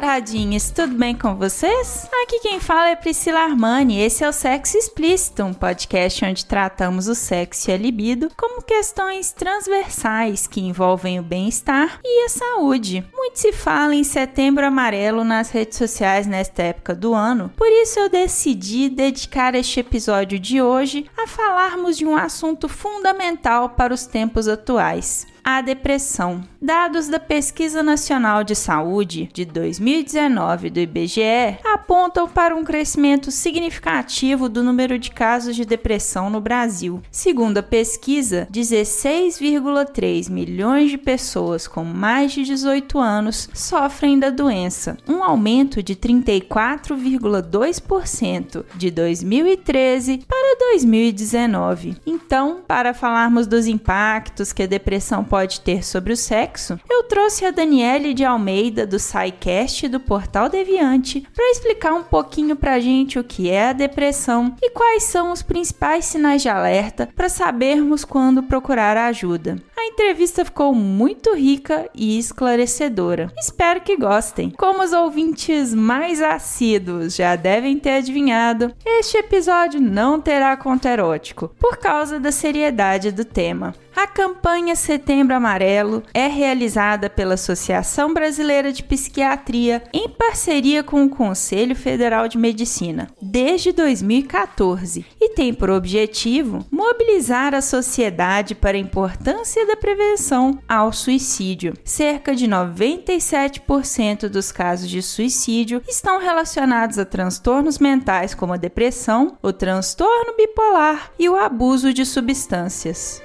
Taradinhos, tudo bem com vocês? Aqui quem fala é Priscila Armani, esse é o Sexo Explícito, um podcast onde tratamos o sexo e a libido como questões transversais que envolvem o bem-estar e a saúde. Muito se fala em setembro amarelo nas redes sociais nesta época do ano, por isso eu decidi dedicar este episódio de hoje a falarmos de um assunto fundamental para os tempos atuais a depressão. Dados da Pesquisa Nacional de Saúde de 2019 do IBGE apontam para um crescimento significativo do número de casos de depressão no Brasil. Segundo a pesquisa, 16,3 milhões de pessoas com mais de 18 anos sofrem da doença, um aumento de 34,2% de 2013 para 2019. Então, para falarmos dos impactos que a depressão pode ter sobre o sexo, eu trouxe a Daniele de Almeida do SciCast do Portal Deviante para explicar um pouquinho pra gente o que é a depressão e quais são os principais sinais de alerta para sabermos quando procurar ajuda. A entrevista ficou muito rica e esclarecedora. Espero que gostem. Como os ouvintes mais assíduos já devem ter adivinhado, este episódio não terá conto erótico por causa da seriedade do tema. A campanha Setembro Amarelo é realizada pela Associação Brasileira de Psiquiatria em parceria com o Conselho Federal de Medicina desde 2014 e tem por objetivo mobilizar a sociedade para a importância da prevenção ao suicídio. Cerca de 97% dos casos de suicídio estão relacionados a transtornos mentais como a depressão, o transtorno bipolar e o abuso de substâncias.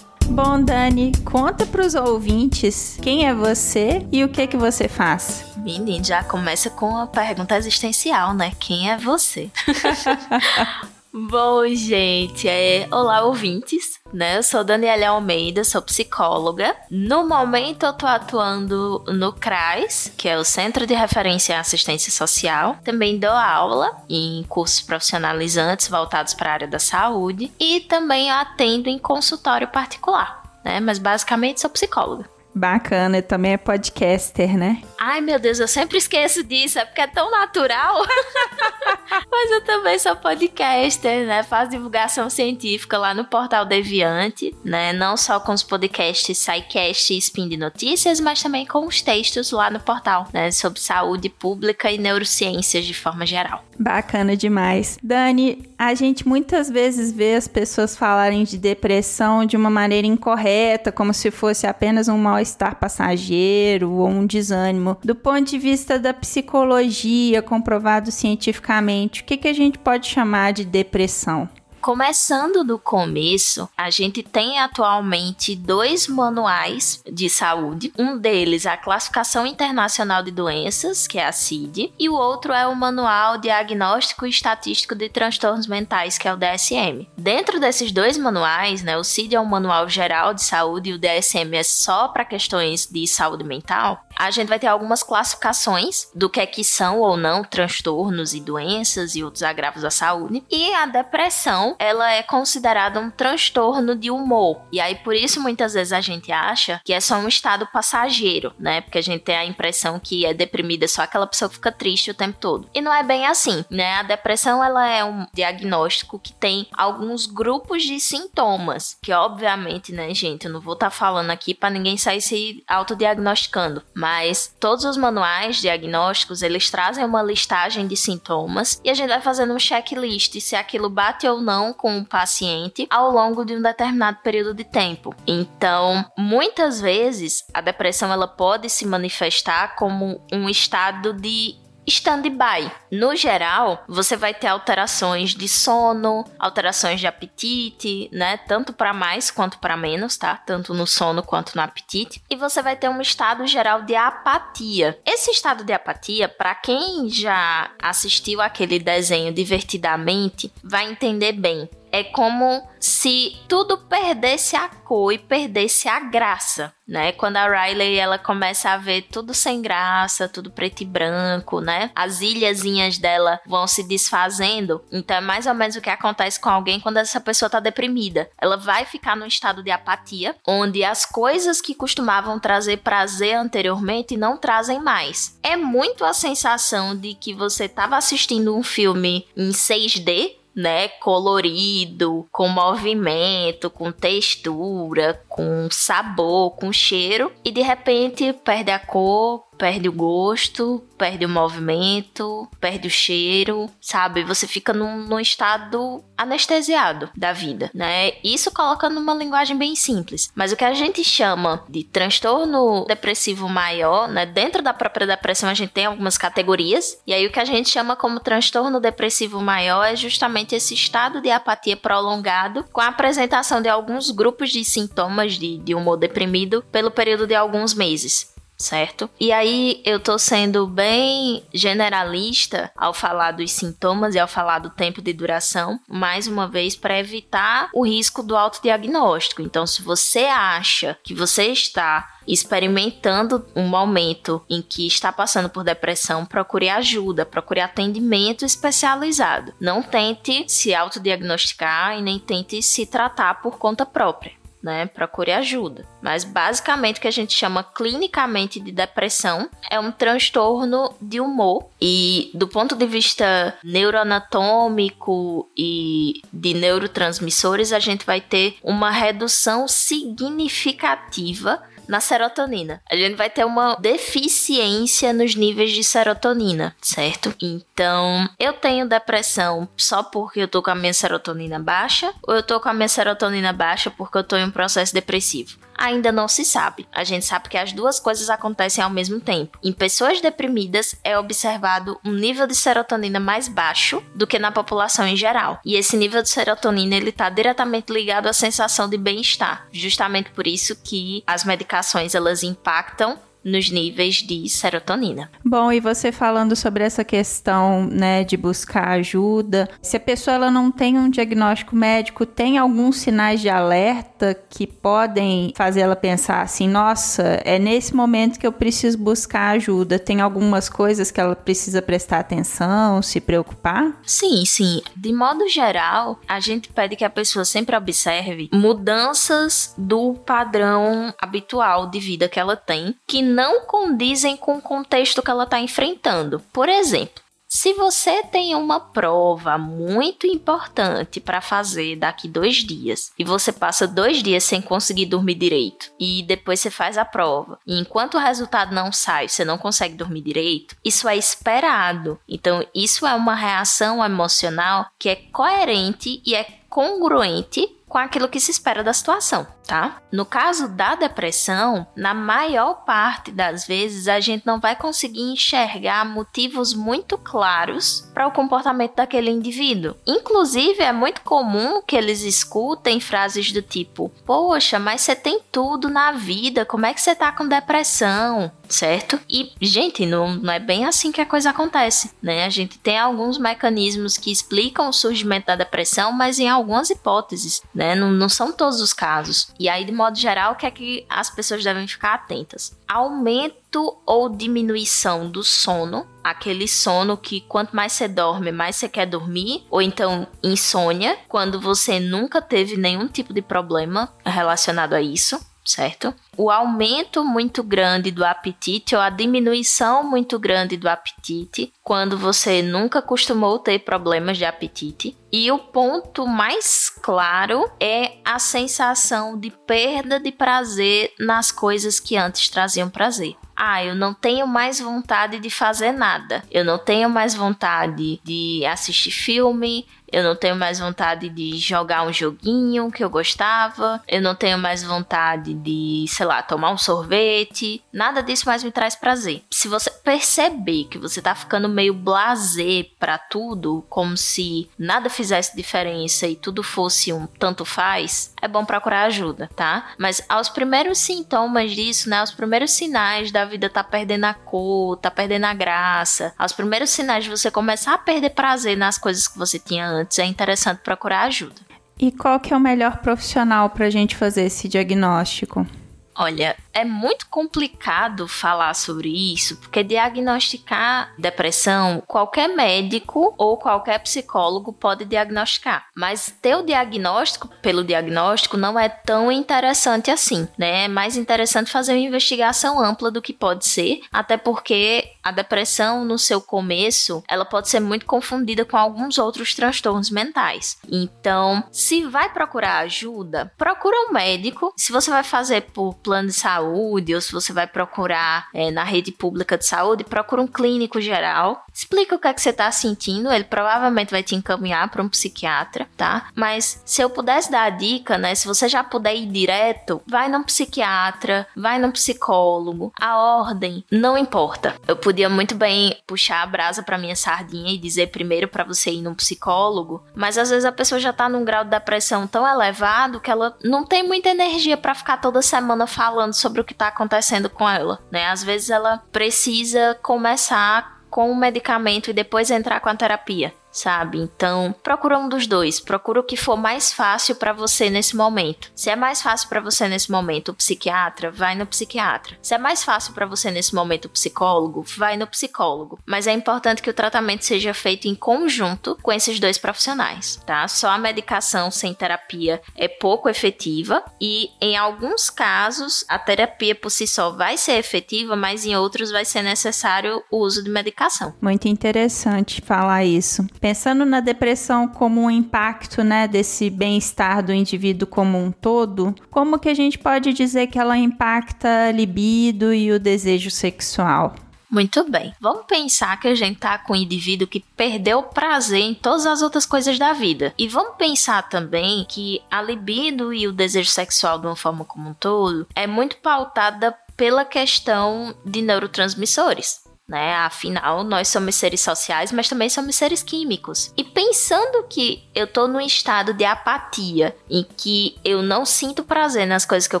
Bom, Dani, conta para os ouvintes quem é você e o que que você faz. Menino, já começa com uma pergunta existencial, né? Quem é você? Bom, gente, é... olá ouvintes, né? Eu sou Daniela Almeida, sou psicóloga. No momento eu tô atuando no CRAS, que é o Centro de Referência em Assistência Social. Também dou aula em cursos profissionalizantes voltados para a área da saúde e também atendo em consultório particular, né? Mas basicamente sou psicóloga. Bacana, e também é podcaster, né? Ai, meu Deus, eu sempre esqueço disso, é porque é tão natural. Mas eu também sou podcaster, né? Faço divulgação científica lá no Portal Deviante, né? Não só com os podcasts SciCast e Spin de Notícias, mas também com os textos lá no portal, né? Sobre saúde pública e neurociências de forma geral. Bacana demais. Dani, a gente muitas vezes vê as pessoas falarem de depressão de uma maneira incorreta, como se fosse apenas um mal-estar passageiro ou um desânimo. Do ponto de vista da psicologia, comprovado cientificamente, o que, que a gente pode chamar de depressão? Começando do começo, a gente tem atualmente dois manuais de saúde. Um deles é a Classificação Internacional de Doenças, que é a CID, e o outro é o Manual Diagnóstico e Estatístico de Transtornos Mentais, que é o DSM. Dentro desses dois manuais, né, o CID é um manual geral de saúde e o DSM é só para questões de saúde mental. A gente vai ter algumas classificações do que é que são ou não transtornos e doenças e outros agravos da saúde. E a depressão ela é considerada um transtorno de humor. E aí, por isso, muitas vezes a gente acha que é só um estado passageiro, né? Porque a gente tem a impressão que é deprimida só aquela pessoa que fica triste o tempo todo. E não é bem assim, né? A depressão, ela é um diagnóstico que tem alguns grupos de sintomas, que obviamente, né, gente, eu não vou estar tá falando aqui para ninguém sair se autodiagnosticando, mas todos os manuais diagnósticos, eles trazem uma listagem de sintomas e a gente vai fazendo um checklist se aquilo bate ou não com o paciente ao longo de um determinado período de tempo. Então, muitas vezes a depressão ela pode se manifestar como um estado de stand-by. No geral, você vai ter alterações de sono, alterações de apetite, né? Tanto para mais quanto para menos, tá? Tanto no sono quanto no apetite. E você vai ter um estado geral de apatia. Esse estado de apatia, para quem já assistiu aquele desenho divertidamente, vai entender bem. É como se tudo perdesse a cor e perdesse a graça, né? Quando a Riley ela começa a ver tudo sem graça, tudo preto e branco, né? As ilhazinhas dela vão se desfazendo. Então é mais ou menos o que acontece com alguém quando essa pessoa tá deprimida. Ela vai ficar num estado de apatia, onde as coisas que costumavam trazer prazer anteriormente não trazem mais. É muito a sensação de que você estava assistindo um filme em 6D né, colorido, com movimento, com textura, com sabor, com cheiro, e de repente perde a cor, perde o gosto, perde o movimento, perde o cheiro, sabe? Você fica num, num, estado anestesiado da vida, né? Isso coloca numa linguagem bem simples. Mas o que a gente chama de transtorno depressivo maior, né? Dentro da própria depressão a gente tem algumas categorias, e aí o que a gente chama como transtorno depressivo maior é justamente esse estado de apatia prolongado com a apresentação de alguns grupos de sintomas de, de humor deprimido pelo período de alguns meses certo? E aí eu tô sendo bem generalista ao falar dos sintomas e ao falar do tempo de duração, mais uma vez para evitar o risco do autodiagnóstico. Então, se você acha que você está experimentando um momento em que está passando por depressão, procure ajuda, procure atendimento especializado. Não tente se autodiagnosticar e nem tente se tratar por conta própria né? Procure ajuda. Mas basicamente o que a gente chama clinicamente de depressão é um transtorno de humor e do ponto de vista neuroanatômico e de neurotransmissores a gente vai ter uma redução significativa na serotonina. A gente vai ter uma deficiência nos níveis de serotonina, certo? Então, eu tenho depressão só porque eu tô com a minha serotonina baixa ou eu tô com a minha serotonina baixa porque eu tô em um processo depressivo? Ainda não se sabe. A gente sabe que as duas coisas acontecem ao mesmo tempo. Em pessoas deprimidas é observado um nível de serotonina mais baixo do que na população em geral. E esse nível de serotonina ele está diretamente ligado à sensação de bem-estar. Justamente por isso que as medicações elas impactam nos níveis de serotonina. Bom, e você falando sobre essa questão, né, de buscar ajuda, se a pessoa ela não tem um diagnóstico médico, tem alguns sinais de alerta que podem fazer ela pensar assim, nossa, é nesse momento que eu preciso buscar ajuda. Tem algumas coisas que ela precisa prestar atenção, se preocupar? Sim, sim. De modo geral, a gente pede que a pessoa sempre observe mudanças do padrão habitual de vida que ela tem, que não condizem com o contexto que ela está enfrentando. Por exemplo, se você tem uma prova muito importante para fazer daqui dois dias e você passa dois dias sem conseguir dormir direito e depois você faz a prova e enquanto o resultado não sai você não consegue dormir direito, isso é esperado. Então isso é uma reação emocional que é coerente e é congruente com aquilo que se espera da situação tá? No caso da depressão, na maior parte das vezes a gente não vai conseguir enxergar motivos muito claros para o comportamento daquele indivíduo. Inclusive, é muito comum que eles escutem frases do tipo: Poxa, mas você tem tudo na vida, como é que você tá com depressão? Certo? E, gente, não, não é bem assim que a coisa acontece, né? A gente tem alguns mecanismos que explicam o surgimento da depressão, mas em algumas hipóteses, né? Não, não são todos os casos. E aí, de modo geral, o que é que as pessoas devem ficar atentas? Aumento ou diminuição do sono, aquele sono que quanto mais você dorme, mais você quer dormir, ou então insônia, quando você nunca teve nenhum tipo de problema relacionado a isso certo? O aumento muito grande do apetite ou a diminuição muito grande do apetite quando você nunca costumou ter problemas de apetite. E o ponto mais claro é a sensação de perda de prazer nas coisas que antes traziam prazer ah, eu não tenho mais vontade de fazer nada. Eu não tenho mais vontade de assistir filme, eu não tenho mais vontade de jogar um joguinho que eu gostava, eu não tenho mais vontade de, sei lá, tomar um sorvete, nada disso mais me traz prazer. Se você perceber que você tá ficando meio blazer para tudo, como se nada fizesse diferença e tudo fosse um tanto faz, é bom procurar ajuda, tá? Mas aos primeiros sintomas disso, né, aos primeiros sinais da vida tá perdendo a cor, tá perdendo a graça, aos primeiros sinais de você começar a perder prazer nas coisas que você tinha antes, é interessante procurar ajuda. E qual que é o melhor profissional para a gente fazer esse diagnóstico? Olha, é muito complicado falar sobre isso, porque diagnosticar depressão, qualquer médico ou qualquer psicólogo pode diagnosticar. Mas ter o diagnóstico pelo diagnóstico não é tão interessante assim, né? É mais interessante fazer uma investigação ampla do que pode ser, até porque a depressão no seu começo, ela pode ser muito confundida com alguns outros transtornos mentais. Então, se vai procurar ajuda, procura um médico. Se você vai fazer por plano de saúde ou se você vai procurar é, na rede pública de saúde, procura um clínico geral. Explica o que é que você está sentindo, ele provavelmente vai te encaminhar para um psiquiatra, tá? Mas se eu pudesse dar a dica, né, se você já puder ir direto, vai num psiquiatra, vai num psicólogo. A ordem não importa. Eu podia muito bem puxar a brasa para minha sardinha e dizer primeiro para você ir num psicólogo, mas às vezes a pessoa já tá num grau de depressão tão elevado que ela não tem muita energia para ficar toda semana falando sobre o que tá acontecendo com ela, né? Às vezes ela precisa começar com o medicamento e depois entrar com a terapia sabe? Então, procura um dos dois, procura o que for mais fácil para você nesse momento. Se é mais fácil para você nesse momento o psiquiatra, vai no psiquiatra. Se é mais fácil para você nesse momento o psicólogo, vai no psicólogo. Mas é importante que o tratamento seja feito em conjunto com esses dois profissionais, tá? Só a medicação sem terapia é pouco efetiva e em alguns casos a terapia por si só vai ser efetiva, mas em outros vai ser necessário o uso de medicação. Muito interessante falar isso. Pensando na depressão como um impacto, né, desse bem-estar do indivíduo como um todo, como que a gente pode dizer que ela impacta a libido e o desejo sexual? Muito bem. Vamos pensar que a gente tá com um indivíduo que perdeu o prazer em todas as outras coisas da vida. E vamos pensar também que a libido e o desejo sexual de uma forma como um todo é muito pautada pela questão de neurotransmissores né? Afinal, nós somos seres sociais, mas também somos seres químicos. E pensando que eu tô num estado de apatia, em que eu não sinto prazer nas coisas que eu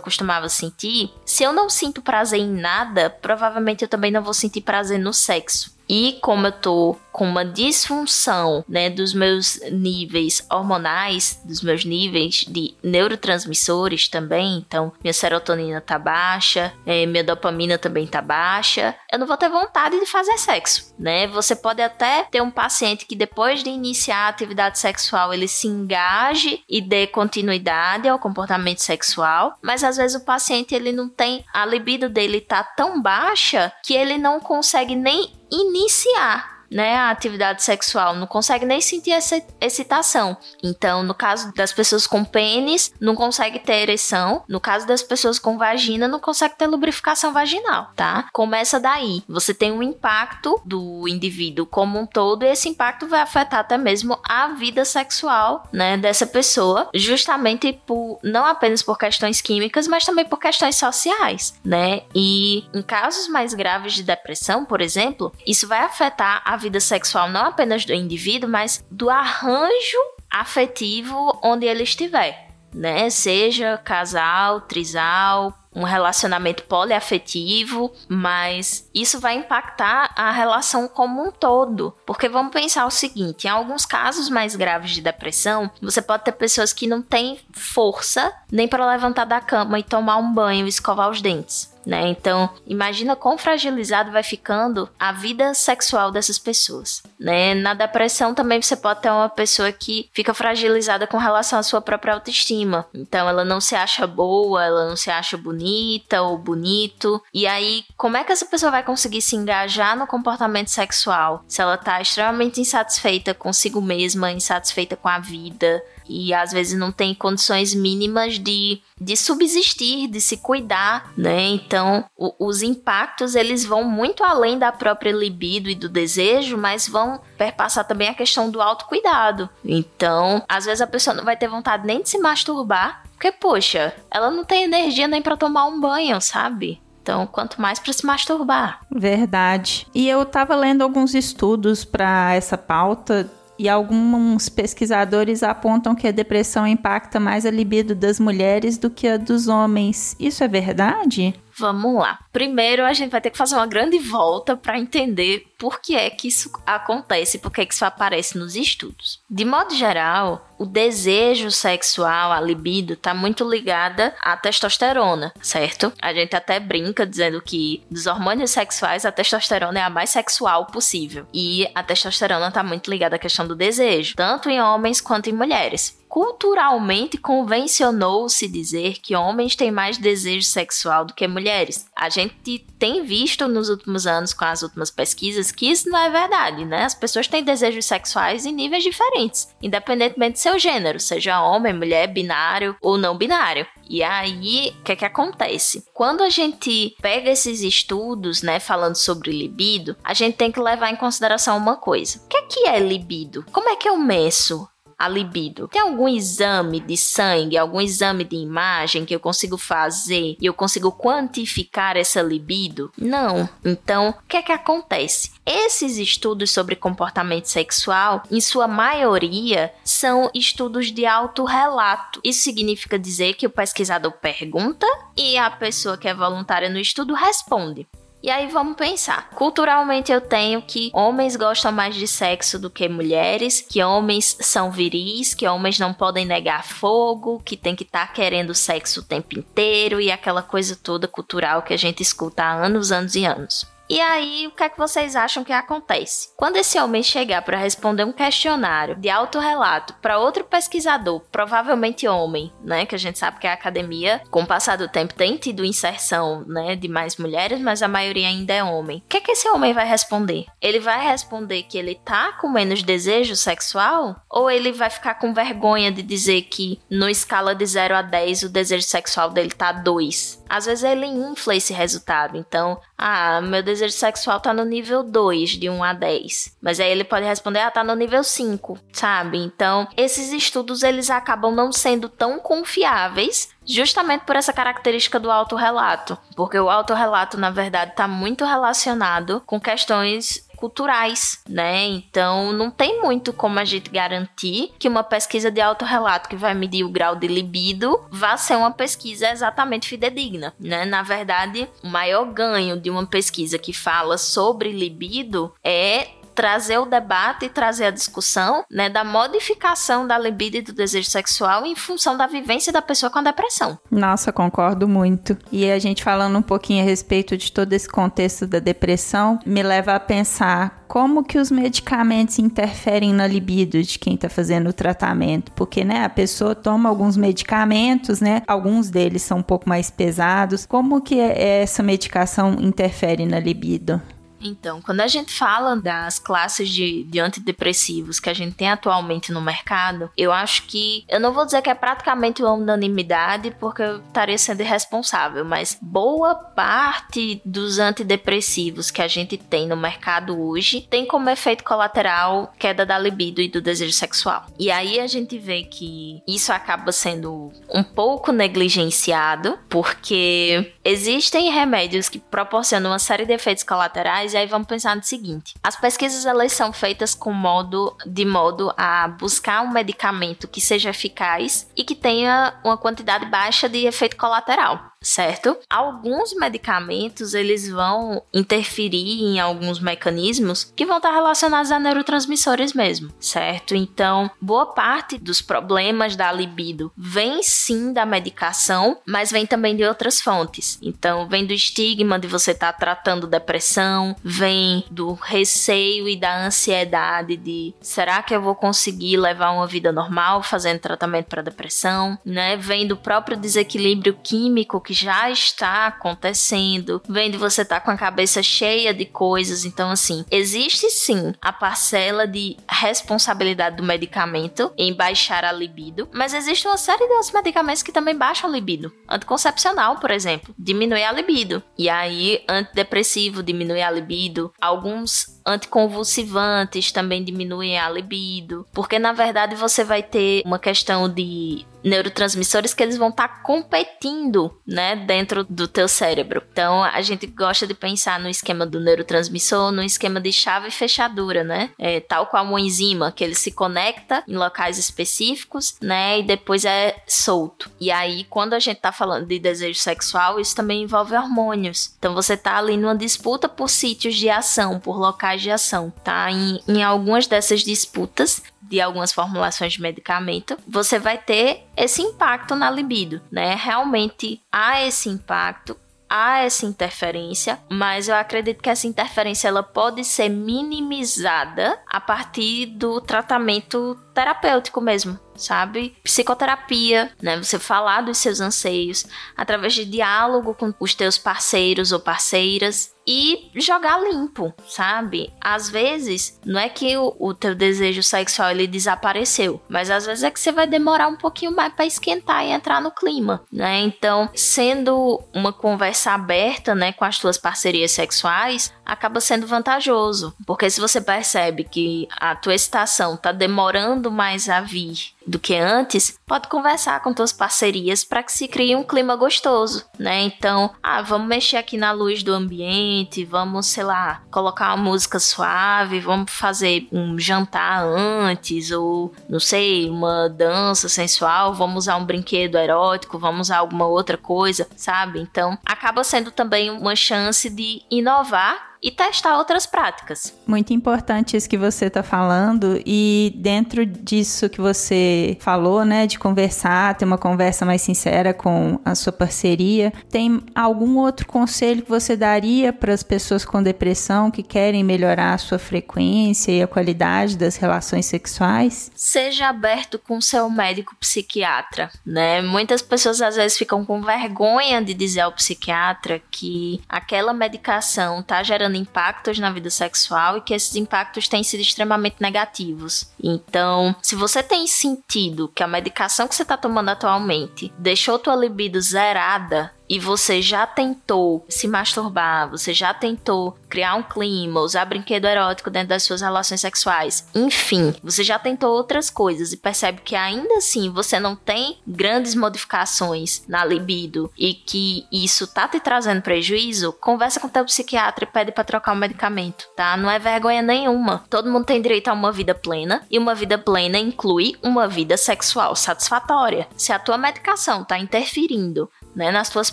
costumava sentir, se eu não sinto prazer em nada, provavelmente eu também não vou sentir prazer no sexo. E como eu tô com uma disfunção, né, dos meus níveis hormonais, dos meus níveis de neurotransmissores também, então minha serotonina tá baixa, é, minha dopamina também tá baixa, eu não vou ter vontade de fazer sexo, né? Você pode até ter um paciente que depois de iniciar a atividade sexual ele se engaje e dê continuidade ao comportamento sexual, mas às vezes o paciente ele não tem a libido dele tá tão baixa que ele não consegue nem iniciar né, a atividade sexual, não consegue nem sentir essa excitação. Então, no caso das pessoas com pênis, não consegue ter ereção. No caso das pessoas com vagina, não consegue ter lubrificação vaginal, tá? Começa daí. Você tem um impacto do indivíduo como um todo, e esse impacto vai afetar até mesmo a vida sexual, né, dessa pessoa, justamente por não apenas por questões químicas, mas também por questões sociais, né? E em casos mais graves de depressão, por exemplo, isso vai afetar a vida sexual não apenas do indivíduo, mas do arranjo afetivo onde ele estiver, né? Seja casal, trisal, um relacionamento poliafetivo, mas isso vai impactar a relação como um todo. Porque vamos pensar o seguinte: em alguns casos mais graves de depressão, você pode ter pessoas que não têm força nem para levantar da cama e tomar um banho escovar os dentes né? Então, imagina quão fragilizado vai ficando a vida sexual dessas pessoas, né? Na depressão também você pode ter uma pessoa que fica fragilizada com relação à sua própria autoestima. Então, ela não se acha boa, ela não se acha bonita ou bonito. E aí, como é que essa pessoa vai conseguir se engajar no comportamento sexual se ela tá extremamente insatisfeita consigo mesma, insatisfeita com a vida? e às vezes não tem condições mínimas de, de subsistir, de se cuidar, né? Então, o, os impactos eles vão muito além da própria libido e do desejo, mas vão perpassar também a questão do autocuidado. Então, às vezes a pessoa não vai ter vontade nem de se masturbar, porque poxa, ela não tem energia nem para tomar um banho, sabe? Então, quanto mais para se masturbar. Verdade. E eu tava lendo alguns estudos para essa pauta e alguns pesquisadores apontam que a depressão impacta mais a libido das mulheres do que a dos homens. Isso é verdade? Vamos lá. Primeiro, a gente vai ter que fazer uma grande volta para entender por que é que isso acontece, por que, é que isso aparece nos estudos. De modo geral, o desejo sexual, a libido, está muito ligada à testosterona, certo? A gente até brinca dizendo que dos hormônios sexuais, a testosterona é a mais sexual possível. E a testosterona está muito ligada à questão do desejo, tanto em homens quanto em mulheres culturalmente convencionou-se dizer que homens têm mais desejo sexual do que mulheres. A gente tem visto nos últimos anos, com as últimas pesquisas, que isso não é verdade, né? As pessoas têm desejos sexuais em níveis diferentes, independentemente do seu gênero, seja homem, mulher, binário ou não binário. E aí, o que é que acontece? Quando a gente pega esses estudos, né, falando sobre libido, a gente tem que levar em consideração uma coisa. O que é que é libido? Como é que eu meço a libido? Tem algum exame de sangue, algum exame de imagem que eu consigo fazer e eu consigo quantificar essa libido? Não. Então, o que é que acontece? Esses estudos sobre comportamento sexual, em sua maioria, são estudos de autorrelato. Isso significa dizer que o pesquisador pergunta e a pessoa que é voluntária no estudo responde. E aí vamos pensar. Culturalmente eu tenho que homens gostam mais de sexo do que mulheres, que homens são viris, que homens não podem negar fogo, que tem que estar tá querendo sexo o tempo inteiro e aquela coisa toda cultural que a gente escuta há anos, anos e anos. E aí, o que é que vocês acham que acontece? Quando esse homem chegar para responder um questionário de autorrelato para outro pesquisador, provavelmente homem, né, que a gente sabe que a academia, com o passar do tempo, tem tido inserção, né, de mais mulheres, mas a maioria ainda é homem. O que é que esse homem vai responder? Ele vai responder que ele tá com menos desejo sexual? Ou ele vai ficar com vergonha de dizer que no escala de 0 a 10 o desejo sexual dele tá 2? Às vezes ele infla esse resultado. Então, ah, meu desejo sexual tá no nível 2, de 1 a 10. Mas aí ele pode responder, ah, tá no nível 5, sabe? Então, esses estudos eles acabam não sendo tão confiáveis justamente por essa característica do autorrelato, porque o autorrelato na verdade está muito relacionado com questões culturais, né? Então não tem muito como a gente garantir que uma pesquisa de autorrelato que vai medir o grau de libido vá ser uma pesquisa exatamente fidedigna, né? Na verdade, o maior ganho de uma pesquisa que fala sobre libido é trazer o debate e trazer a discussão né, da modificação da libido e do desejo sexual em função da vivência da pessoa com a depressão. Nossa, concordo muito. E a gente falando um pouquinho a respeito de todo esse contexto da depressão, me leva a pensar como que os medicamentos interferem na libido de quem está fazendo o tratamento, porque né, a pessoa toma alguns medicamentos, né? Alguns deles são um pouco mais pesados. Como que essa medicação interfere na libido? Então, quando a gente fala das classes de, de, antidepressivos que a gente tem atualmente no mercado, eu acho que. Eu não vou dizer que é praticamente uma unanimidade, porque eu estaria sendo irresponsável, mas boa parte dos antidepressivos que a gente tem no mercado hoje tem como efeito colateral queda da libido e do desejo sexual. E aí a gente vê que isso acaba sendo um pouco negligenciado, porque existem remédios que proporcionam uma série de efeitos colaterais mas aí vamos pensar no seguinte: as pesquisas elas são feitas com modo de modo a buscar um medicamento que seja eficaz e que tenha uma quantidade baixa de efeito colateral certo? Alguns medicamentos eles vão interferir em alguns mecanismos que vão estar relacionados a neurotransmissores mesmo, certo? Então, boa parte dos problemas da libido vem sim da medicação, mas vem também de outras fontes. Então, vem do estigma de você estar tá tratando depressão, vem do receio e da ansiedade de será que eu vou conseguir levar uma vida normal fazendo tratamento para depressão, né? Vem do próprio desequilíbrio químico que já está acontecendo, vem de você estar tá com a cabeça cheia de coisas. Então, assim, existe sim a parcela de responsabilidade do medicamento em baixar a libido, mas existe uma série de outros medicamentos que também baixam a libido. Anticoncepcional, por exemplo, diminui a libido. E aí, antidepressivo diminui a libido. Alguns anticonvulsivantes também diminuem a libido, porque na verdade você vai ter uma questão de neurotransmissores que eles vão estar tá competindo, né, dentro do teu cérebro. Então, a gente gosta de pensar no esquema do neurotransmissor, no esquema de chave e fechadura, né? É, tal qual uma enzima, que ele se conecta em locais específicos, né, e depois é solto. E aí, quando a gente tá falando de desejo sexual, isso também envolve hormônios. Então, você tá ali numa disputa por sítios de ação, por locais de ação, tá? Em, em algumas dessas disputas, de algumas formulações de medicamento, você vai ter esse impacto na libido, né? Realmente há esse impacto, há essa interferência, mas eu acredito que essa interferência ela pode ser minimizada a partir do tratamento terapêutico mesmo, sabe? Psicoterapia, né? Você falar dos seus anseios através de diálogo com os teus parceiros ou parceiras e jogar limpo, sabe? Às vezes, não é que o, o, teu desejo sexual ele desapareceu, mas às vezes é que você vai demorar um pouquinho mais para esquentar e entrar no clima, né? Então, sendo uma conversa aberta, né, com as tuas parcerias sexuais, acaba sendo vantajoso, porque se você percebe que a tua excitação tá demorando mais a vir do que antes, pode conversar com tuas parcerias para que se crie um clima gostoso, né? Então, ah, vamos mexer aqui na luz do ambiente, vamos, sei lá, colocar uma música suave, vamos fazer um jantar antes ou não sei, uma dança sensual, vamos usar um brinquedo erótico, vamos usar alguma outra coisa, sabe? Então, acaba sendo também uma chance de inovar e testar outras práticas. Muito importante isso que você está falando e dentro disso que você falou, né, de conversar, ter uma conversa mais sincera com a sua parceria, tem algum outro conselho que você daria para as pessoas com depressão que querem melhorar a sua frequência e a qualidade das relações sexuais? Seja aberto com seu médico psiquiatra, né? Muitas pessoas às vezes ficam com vergonha de dizer ao psiquiatra que aquela medicação tá gerando impactos na vida sexual e que esses impactos têm sido extremamente negativos. Então, se você tem sentido que a medicação que você está tomando atualmente deixou tua libido zerada, e você já tentou se masturbar, você já tentou criar um clima, usar brinquedo erótico dentro das suas relações sexuais, enfim, você já tentou outras coisas e percebe que ainda assim você não tem grandes modificações na libido e que isso tá te trazendo prejuízo, conversa com teu psiquiatra e pede para trocar o medicamento, tá? Não é vergonha nenhuma. Todo mundo tem direito a uma vida plena e uma vida plena inclui uma vida sexual satisfatória. Se a tua medicação tá interferindo né, nas tuas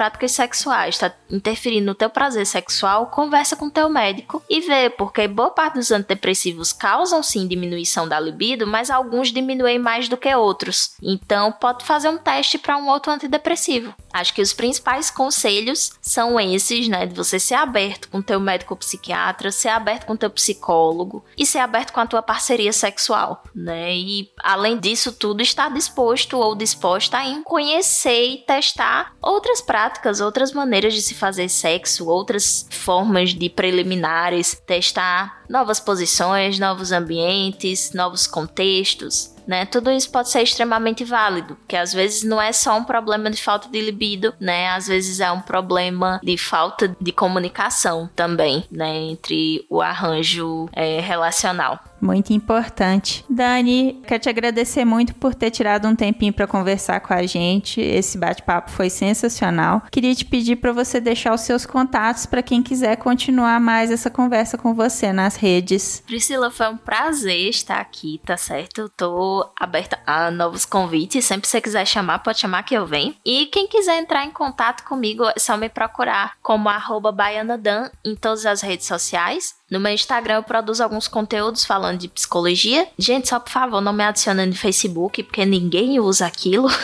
práticas sexuais, está interferindo no teu prazer sexual, conversa com teu médico e vê, porque boa parte dos antidepressivos causam sim diminuição da libido, mas alguns diminuem mais do que outros. Então, pode fazer um teste para um outro antidepressivo. Acho que os principais conselhos são esses, né, de você ser aberto com teu médico psiquiatra, ser aberto com teu psicólogo e ser aberto com a tua parceria sexual, né? E além disso tudo, estar disposto ou disposta a conhecer e testar outras práticas, outras maneiras de se fazer sexo, outras formas de preliminares, testar novas posições, novos ambientes, novos contextos, né? Tudo isso pode ser extremamente válido, porque às vezes não é só um problema de falta de libido, né? Às vezes é um problema de falta de comunicação também, né? Entre o arranjo é, relacional. Muito importante. Dani, quero te agradecer muito por ter tirado um tempinho para conversar com a gente. Esse bate-papo foi sensacional. Queria te pedir para você deixar os seus contatos para quem quiser continuar mais essa conversa com você nas redes. Priscila, foi um prazer estar aqui, tá certo? Eu tô aberta a novos convites. Sempre que você quiser chamar, pode chamar que eu venho. E quem quiser entrar em contato comigo, é só me procurar como baianadan em todas as redes sociais. No meu Instagram eu produzo alguns conteúdos falando de psicologia. Gente, só por favor, não me adicionem no Facebook, porque ninguém usa aquilo.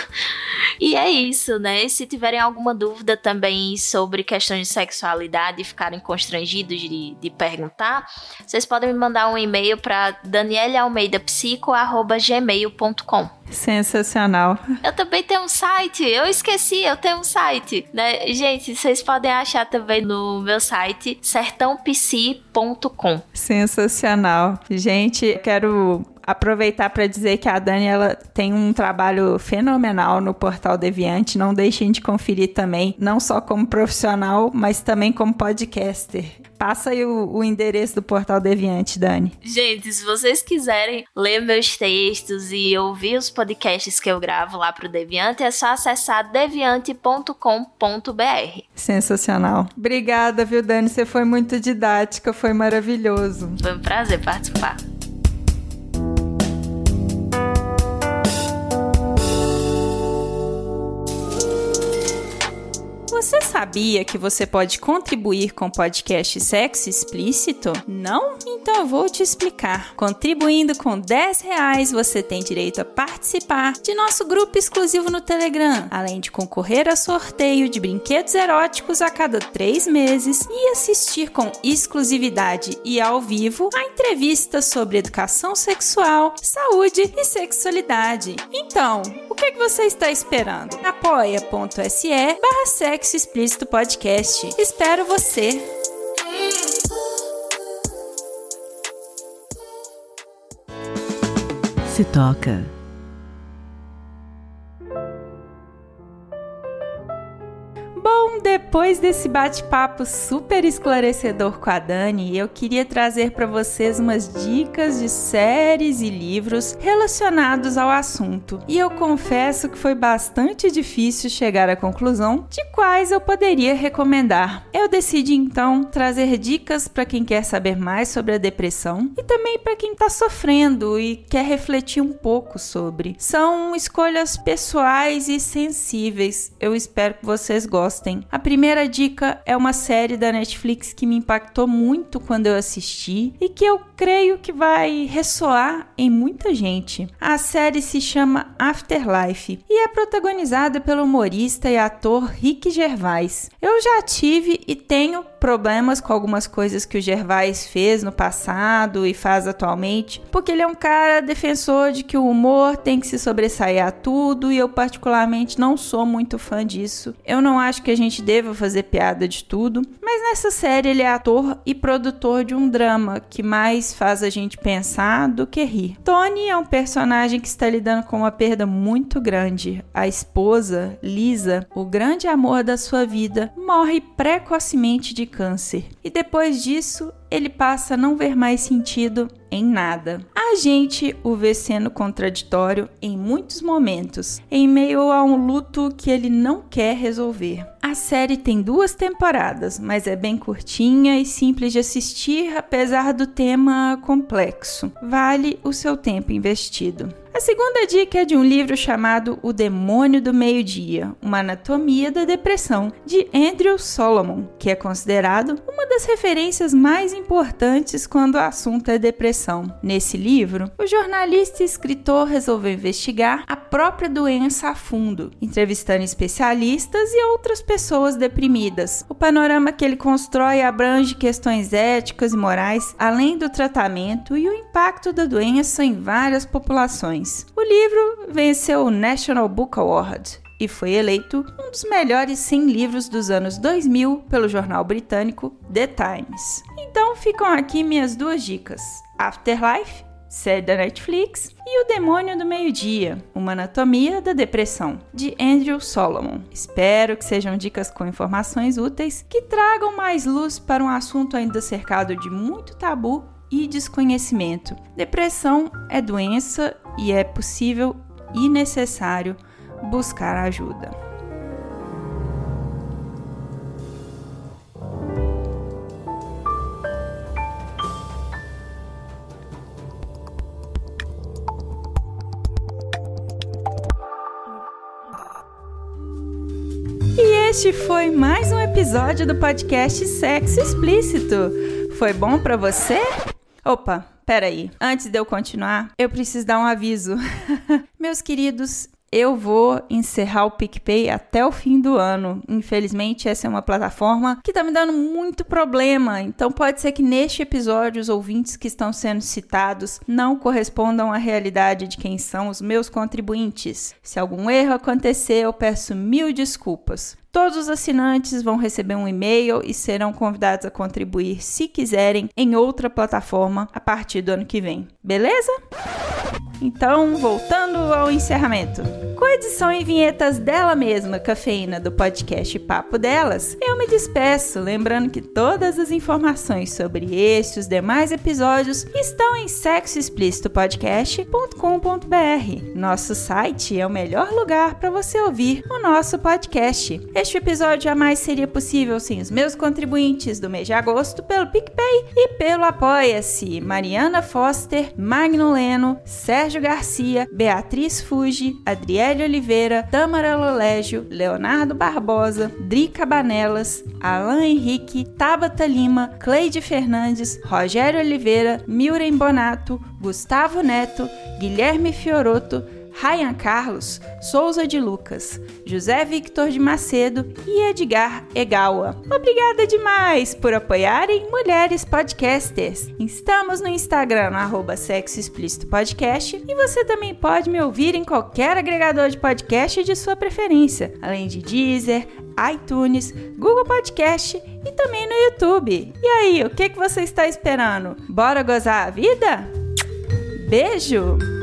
E é isso, né? Se tiverem alguma dúvida também sobre questões de sexualidade e ficarem constrangidos de, de perguntar, vocês podem me mandar um e-mail para danielealmeidapsico.gmail.com. Sensacional. Eu também tenho um site. Eu esqueci, eu tenho um site. Né? Gente, vocês podem achar também no meu site sertãopsi.com. Sensacional. Gente, quero aproveitar para dizer que a Dani ela tem um trabalho fenomenal no Portal Deviante. Não deixem de conferir também, não só como profissional, mas também como podcaster. Passa aí o, o, endereço do Portal Deviante, Dani. Gente, se vocês quiserem ler meus textos e ouvir os podcasts que eu gravo lá pro Deviante, é só acessar deviante.com.br. Sensacional. Obrigada, viu, Dani? Você foi muito didática, foi maravilhoso. Foi um prazer participar. Você sabia que você pode contribuir com podcast Sexo Explícito? Não? Então eu vou te explicar. Contribuindo com 10 reais, você tem direito a participar de nosso grupo exclusivo no Telegram, além de concorrer a sorteio de brinquedos eróticos a cada 3 meses e assistir com exclusividade e ao vivo a entrevistas sobre educação sexual, saúde e sexualidade. Então, o que, é que você está esperando? apoia.se barra sexo Explícito Podcast. Espero você! Se toca. Depois desse bate-papo super esclarecedor com a Dani, eu queria trazer para vocês umas dicas de séries e livros relacionados ao assunto. E eu confesso que foi bastante difícil chegar à conclusão de quais eu poderia recomendar. Eu decidi então trazer dicas para quem quer saber mais sobre a depressão e também para quem está sofrendo e quer refletir um pouco sobre. São escolhas pessoais e sensíveis. Eu espero que vocês gostem. A primeira dica é uma série da Netflix que me impactou muito quando eu assisti e que eu creio que vai ressoar em muita gente. A série se chama Afterlife e é protagonizada pelo humorista e ator Rick Gervais. Eu já tive e tenho problemas com algumas coisas que o Gervais fez no passado e faz atualmente, porque ele é um cara defensor de que o humor tem que se sobressair a tudo e eu particularmente não sou muito fã disso. Eu não acho que a gente deva fazer piada de tudo, mas nessa série ele é ator e produtor de um drama que mais faz a gente pensar do que rir. Tony é um personagem que está lidando com uma perda muito grande. A esposa, Lisa, o grande amor da sua vida, morre precocemente de câncer. E depois disso, ele passa a não ver mais sentido em nada. A gente o vê sendo contraditório em muitos momentos, em meio a um luto que ele não quer resolver. A série tem duas temporadas, mas é bem curtinha e simples de assistir, apesar do tema complexo. Vale o seu tempo investido. A segunda dica é de um livro chamado O Demônio do Meio-Dia, uma anatomia da depressão, de Andrew Solomon, que é considerado uma das referências mais importantes quando o assunto é depressão. Nesse livro, o jornalista e escritor resolveu investigar a própria doença a fundo, entrevistando especialistas e outras pessoas deprimidas. O panorama que ele constrói abrange questões éticas e morais, além do tratamento e o impacto da doença em várias populações. O livro venceu o National Book Award e foi eleito um dos melhores 100 livros dos anos 2000 pelo jornal britânico The Times. Então ficam aqui minhas duas dicas: Afterlife, série da Netflix, e O Demônio do Meio-Dia, Uma Anatomia da Depressão, de Andrew Solomon. Espero que sejam dicas com informações úteis que tragam mais luz para um assunto ainda cercado de muito tabu e desconhecimento. Depressão é doença e é possível e necessário buscar ajuda. E este foi mais um episódio do podcast Sexo Explícito. Foi bom para você? Opa, peraí. Antes de eu continuar, eu preciso dar um aviso. Meus queridos, eu vou encerrar o PicPay até o fim do ano. Infelizmente, essa é uma plataforma que tá me dando muito problema. Então, pode ser que neste episódio os ouvintes que estão sendo citados não correspondam à realidade de quem são os meus contribuintes. Se algum erro acontecer, eu peço mil desculpas. Todos os assinantes vão receber um e-mail e serão convidados a contribuir, se quiserem, em outra plataforma a partir do ano que vem. Beleza? Então, voltando ao encerramento. Com edição e vinhetas dela mesma, Cafeína, do podcast Papo Delas, eu me despeço, lembrando que todas as informações sobre este e os demais episódios estão em sexoexplicitopodcast.com.br. Nosso site é o melhor lugar para você ouvir o nosso podcast. Este episódio jamais seria possível sem os meus contribuintes do mês de agosto pelo PicPay e pelo Apoia-se: Mariana Foster, Magno Leno, Sérgio Garcia, Beatriz Fuji, Adriele Oliveira, Tamara Lolégio, Leonardo Barbosa, Drica Banelas, Alain Henrique, Tabata Lima, Cleide Fernandes, Rogério Oliveira, Milren Bonato, Gustavo Neto, Guilherme Fioroto, Ryan Carlos, Souza de Lucas, José Victor de Macedo e Edgar Egawa. Obrigada demais por apoiarem Mulheres Podcasters. Estamos no Instagram arroba Sexo Explícito Podcast e você também pode me ouvir em qualquer agregador de podcast de sua preferência, além de Deezer, iTunes, Google Podcast e também no YouTube. E aí, o que, que você está esperando? Bora gozar a vida? Beijo!